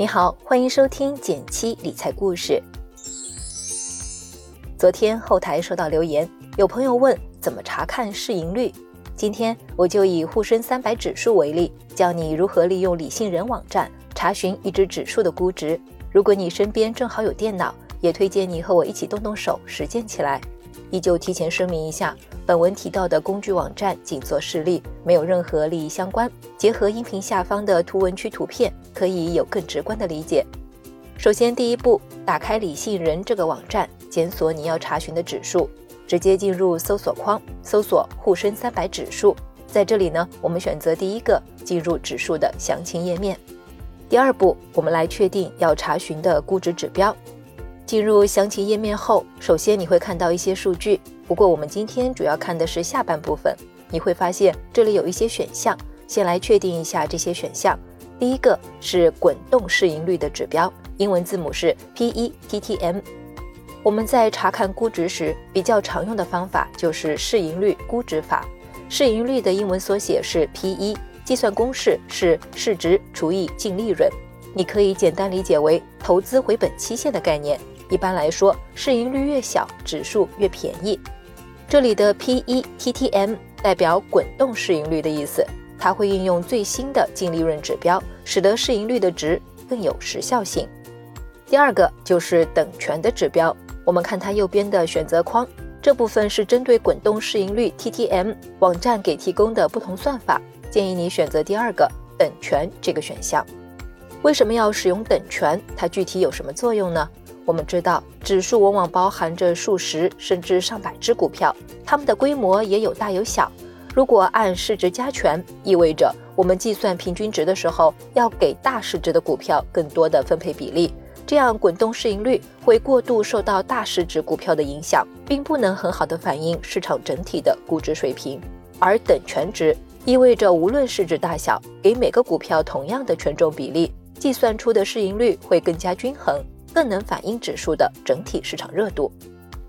你好，欢迎收听减七理财故事。昨天后台收到留言，有朋友问怎么查看市盈率。今天我就以沪深三百指数为例，教你如何利用理性人网站查询一只指数的估值。如果你身边正好有电脑，也推荐你和我一起动动手实践起来。依旧提前声明一下，本文提到的工具网站仅做示例，没有任何利益相关。结合音频下方的图文区图片，可以有更直观的理解。首先，第一步，打开理性人这个网站，检索你要查询的指数，直接进入搜索框，搜索沪深三百指数。在这里呢，我们选择第一个，进入指数的详情页面。第二步，我们来确定要查询的估值指标。进入详情页面后，首先你会看到一些数据。不过我们今天主要看的是下半部分，你会发现这里有一些选项。先来确定一下这些选项。第一个是滚动市盈率的指标，英文字母是 P/E-TTM。我们在查看估值时，比较常用的方法就是市盈率估值法。市盈率的英文缩写是 P/E，计算公式是市值除以净利润。你可以简单理解为投资回本期限的概念。一般来说，市盈率越小，指数越便宜。这里的 P/E-TTM 代表滚动市盈率的意思，它会应用最新的净利润指标，使得市盈率的值更有时效性。第二个就是等权的指标，我们看它右边的选择框，这部分是针对滚动市盈率 TTM 网站给提供的不同算法，建议你选择第二个等权这个选项。为什么要使用等权？它具体有什么作用呢？我们知道，指数往往包含着数十甚至上百只股票，它们的规模也有大有小。如果按市值加权，意味着我们计算平均值的时候，要给大市值的股票更多的分配比例，这样滚动市盈率会过度受到大市值股票的影响，并不能很好的反映市场整体的估值水平。而等权值意味着，无论市值大小，给每个股票同样的权重比例，计算出的市盈率会更加均衡。更能反映指数的整体市场热度。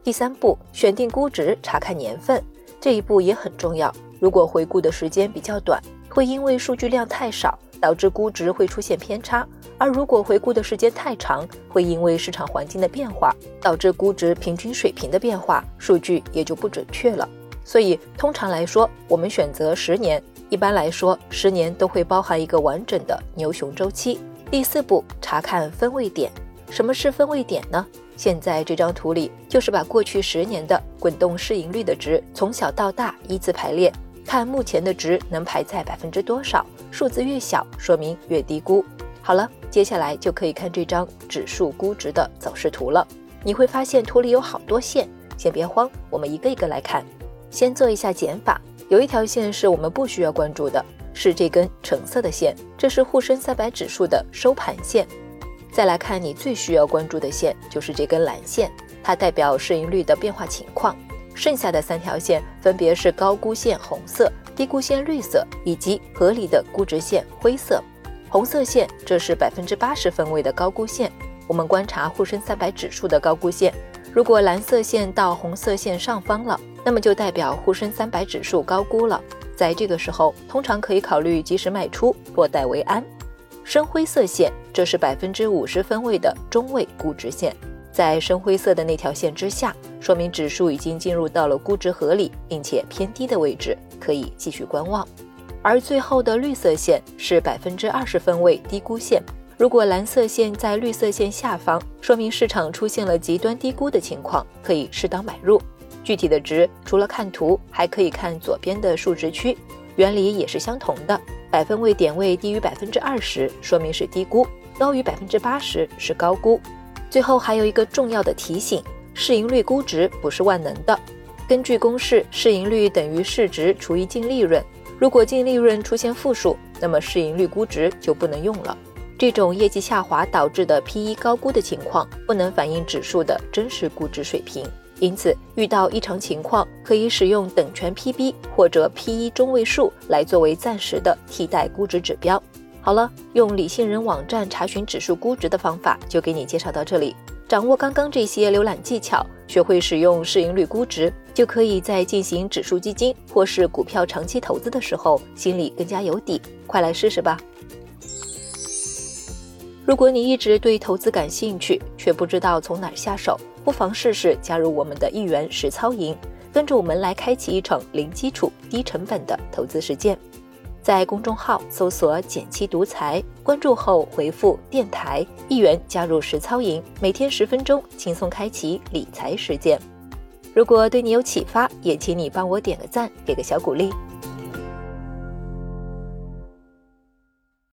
第三步，选定估值，查看年份，这一步也很重要。如果回顾的时间比较短，会因为数据量太少，导致估值会出现偏差；而如果回顾的时间太长，会因为市场环境的变化，导致估值平均水平的变化，数据也就不准确了。所以，通常来说，我们选择十年。一般来说，十年都会包含一个完整的牛熊周期。第四步，查看分位点。什么是分位点呢？现在这张图里就是把过去十年的滚动市盈率的值从小到大依次排列，看目前的值能排在百分之多少，数字越小说明越低估。好了，接下来就可以看这张指数估值的走势图了。你会发现图里有好多线，先别慌，我们一个一个来看。先做一下减法，有一条线是我们不需要关注的，是这根橙色的线，这是沪深三百指数的收盘线。再来看你最需要关注的线，就是这根蓝线，它代表市盈率的变化情况。剩下的三条线分别是高估线红色、低估线绿色以及合理的估值线灰色。红色线这是百分之八十分位的高估线，我们观察沪深三百指数的高估线，如果蓝色线到红色线上方了，那么就代表沪深三百指数高估了。在这个时候，通常可以考虑及时卖出，落袋为安。深灰色线，这是百分之五十分位的中位估值线，在深灰色的那条线之下，说明指数已经进入到了估值合理并且偏低的位置，可以继续观望。而最后的绿色线是百分之二十分位低估线，如果蓝色线在绿色线下方，说明市场出现了极端低估的情况，可以适当买入。具体的值除了看图，还可以看左边的数值区，原理也是相同的。百分位点位低于百分之二十，说明是低估；高于百分之八十是高估。最后还有一个重要的提醒：市盈率估值不是万能的。根据公式，市盈率等于市值除以净利润。如果净利润出现负数，那么市盈率估值就不能用了。这种业绩下滑导致的 P/E 高估的情况，不能反映指数的真实估值水平。因此，遇到异常情况，可以使用等权 PB 或者 P/E 中位数来作为暂时的替代估值指标。好了，用理性人网站查询指数估值的方法就给你介绍到这里。掌握刚刚这些浏览技巧，学会使用市盈率估值，就可以在进行指数基金或是股票长期投资的时候，心里更加有底。快来试试吧！如果你一直对投资感兴趣，却不知道从哪儿下手，不妨试试加入我们的一元实操营，跟着我们来开启一场零基础、低成本的投资实践。在公众号搜索“减七独裁，关注后回复“电台”一元加入实操营，每天十分钟，轻松开启理财实践。如果对你有启发，也请你帮我点个赞，给个小鼓励。